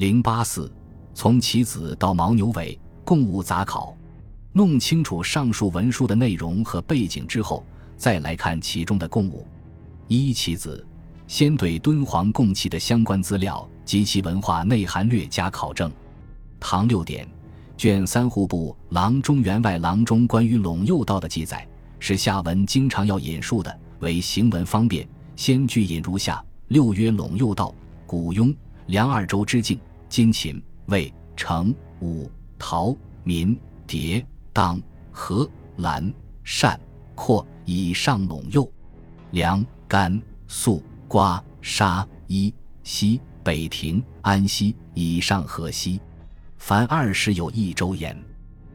零八四，从棋子到牦牛尾，共务杂考。弄清楚上述文书的内容和背景之后，再来看其中的共物。一棋子，先对敦煌贡棋的相关资料及其文化内涵略加考证。唐六典卷三户部郎中员外郎中关于陇右道的记载，是下文经常要引述的，为行文方便，先据引如下：六曰陇右道，古雍、梁二州之境，今秦、魏、成、武、陶、民、迭。当河兰善阔以上陇右，梁甘肃瓜沙伊西北庭安西以上河西，凡二十有一州焉。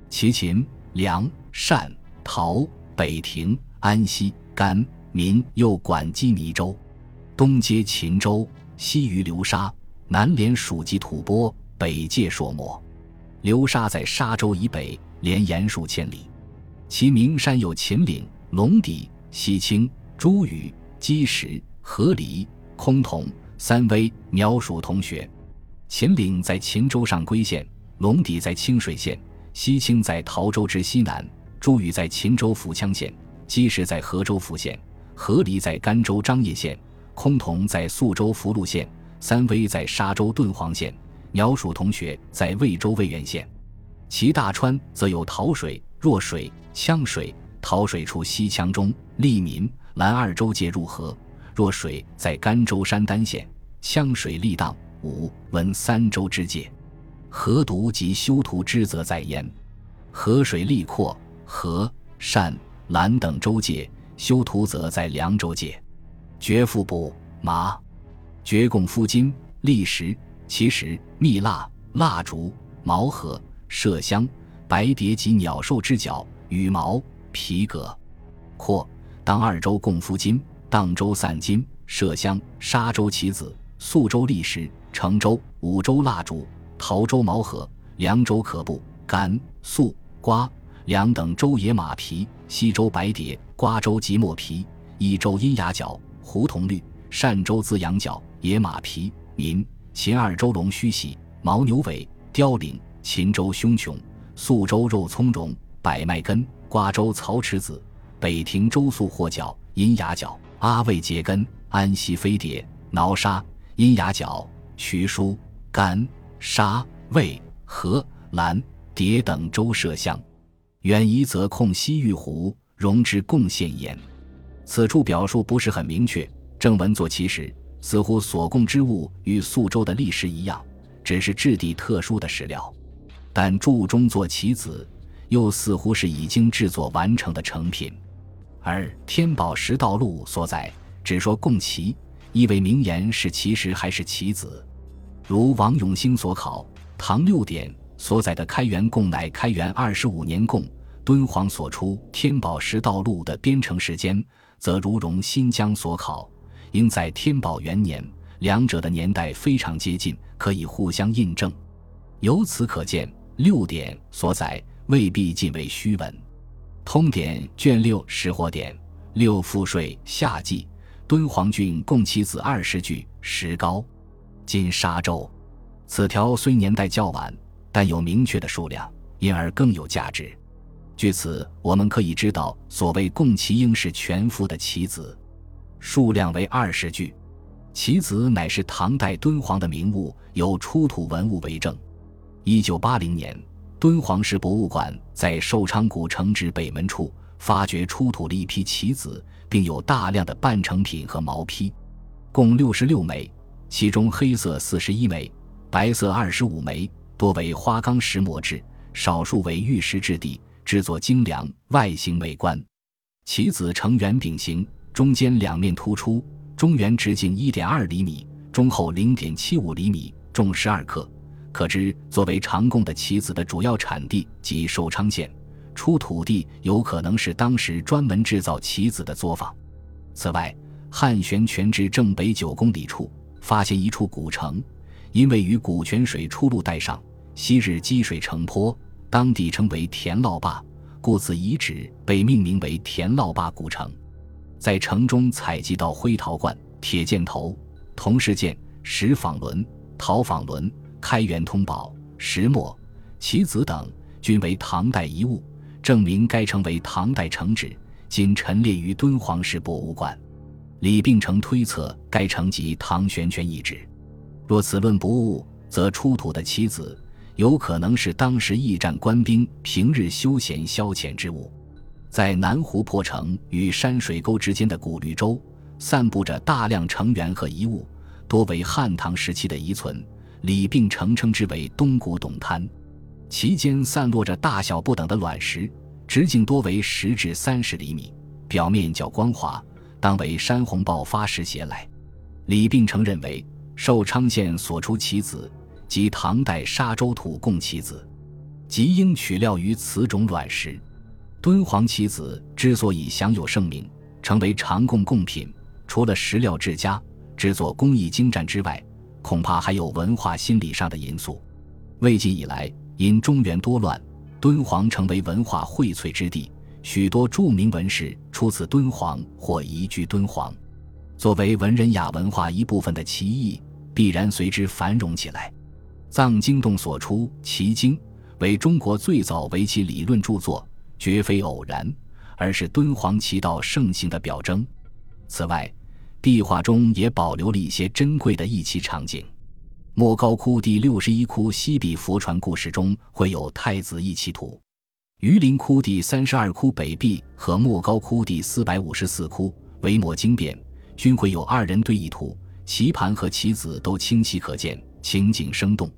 其秦梁善陶北庭安西甘民又管羁泥州，东接秦州，西于流沙，南连属及吐蕃，北界朔漠。流沙在沙州以北。连延数千里，其名山有秦岭、龙底、西青、朱屿、积石、河狸、崆峒三危，苗属同学。秦岭在秦州上归县，龙底在清水县，西青在洮州之西南，朱屿在秦州府羌县，积石在河州府县，河狸在甘州张掖县，崆峒在宿州福禄县，三威在沙州敦煌县，苗属同学在魏州魏源县。其大川则有桃水、弱水、羌水。桃水出西羌中，利民、兰二州界入河；弱水在甘州山丹县，羌水利荡、武、文三州之界。河渎及修图之则在焉。河水利阔，河、善、兰等州界；修图则在凉州界。绝腹部麻，绝贡夫金、砾石、奇石、蜜蜡、蜡烛、毛盒。麝香、白蝶及鸟兽之角、羽毛、皮革。括当二州供夫金，当州散金、麝香、沙州棋子、宿州砾石、成州、五州蜡烛、桃州毛盒、凉州可布、甘肃瓜凉等州野马皮、西州白蝶、瓜州即墨皮、益州阴牙角、胡同绿、善州资羊角、野马皮、民秦二州龙须喜、牦牛尾、雕翎。秦州胸琼，宿州肉葱蓉，百脉根，瓜州曹池子，北庭周粟获角，阴牙角，阿魏节根，安西飞碟，挠沙，阴牙角，渠书，甘沙魏河兰蝶等州麝香，远夷则控西域湖，容之贡献焉。此处表述不是很明确，正文作其时，似乎所供之物与宿州的历史一样，只是质地特殊的史料。但铸中作棋子，又似乎是已经制作完成的成品，而《天宝石道录》所载只说供棋，意味名言是其实还是棋子。如王永兴所考《唐六典》所载的开元贡乃开元二十五年贡，敦煌所出《天宝石道录》的编成时间，则如荣新疆所考，应在天宝元年，两者的年代非常接近，可以互相印证。由此可见。六典所载未必尽为虚文，通典卷六识货典六赋税下记敦煌郡共其子二十具石膏，今沙州。此条虽年代较晚，但有明确的数量，因而更有价值。据此，我们可以知道，所谓共其应是全幅的棋子，数量为二十具。棋子乃是唐代敦煌的名物，有出土文物为证。一九八零年，敦煌市博物馆在寿昌古城址北门处发掘出土了一批棋子，并有大量的半成品和毛坯，共六十六枚，其中黑色四十一枚，白色二十五枚，多为花岗石磨制，少数为玉石质地，制作精良，外形美观。棋子呈圆饼形，中间两面突出，中圆直径一点二厘米，中厚零点七五厘米，重十二克。可知，作为常贡的棋子的主要产地及寿昌县，出土地有可能是当时专门制造棋子的作坊。此外，汉玄泉至正北九公里处发现一处古城，因为与古泉水出入带上，昔日积水成坡，当地称为田涝坝，故此遗址被命名为田涝坝古城。在城中采集到灰陶罐、铁箭头、铜饰剑、石纺轮、陶纺轮。开元通宝、石墨、棋子等，均为唐代遗物，证明该城为唐代城址，今陈列于敦煌市博物馆。李秉成推测该城即唐玄泉遗址。若此论不误，则出土的棋子有可能是当时驿站官兵平日休闲消遣之物。在南湖破城与山水沟之间的古绿洲，散布着大量城垣和遗物，多为汉唐时期的遗存。李秉成称之为东古董滩，其间散落着大小不等的卵石，直径多为十至三十厘米，表面较光滑，当为山洪爆发时携来。李秉成认为，寿昌县所出棋子即唐代沙洲土贡棋子，即应取料于此种卵石。敦煌棋子之所以享有盛名，成为常供贡品，除了石料质佳、制作工艺精湛之外，恐怕还有文化心理上的因素。魏晋以来，因中原多乱，敦煌成为文化荟萃之地，许多著名文士出自敦煌或移居敦煌。作为文人雅文化一部分的棋艺，必然随之繁荣起来。藏经洞所出《棋经》，为中国最早围棋理论著作，绝非偶然，而是敦煌棋道盛行的表征。此外，壁画中也保留了一些珍贵的弈棋场景。莫高窟第六十一窟西壁佛传故事中会有太子弈棋图，榆林窟第三十二窟北壁和莫高窟第四百五十四窟维摩经变均会有二人对弈图，棋盘和棋子都清晰可见，情景生动。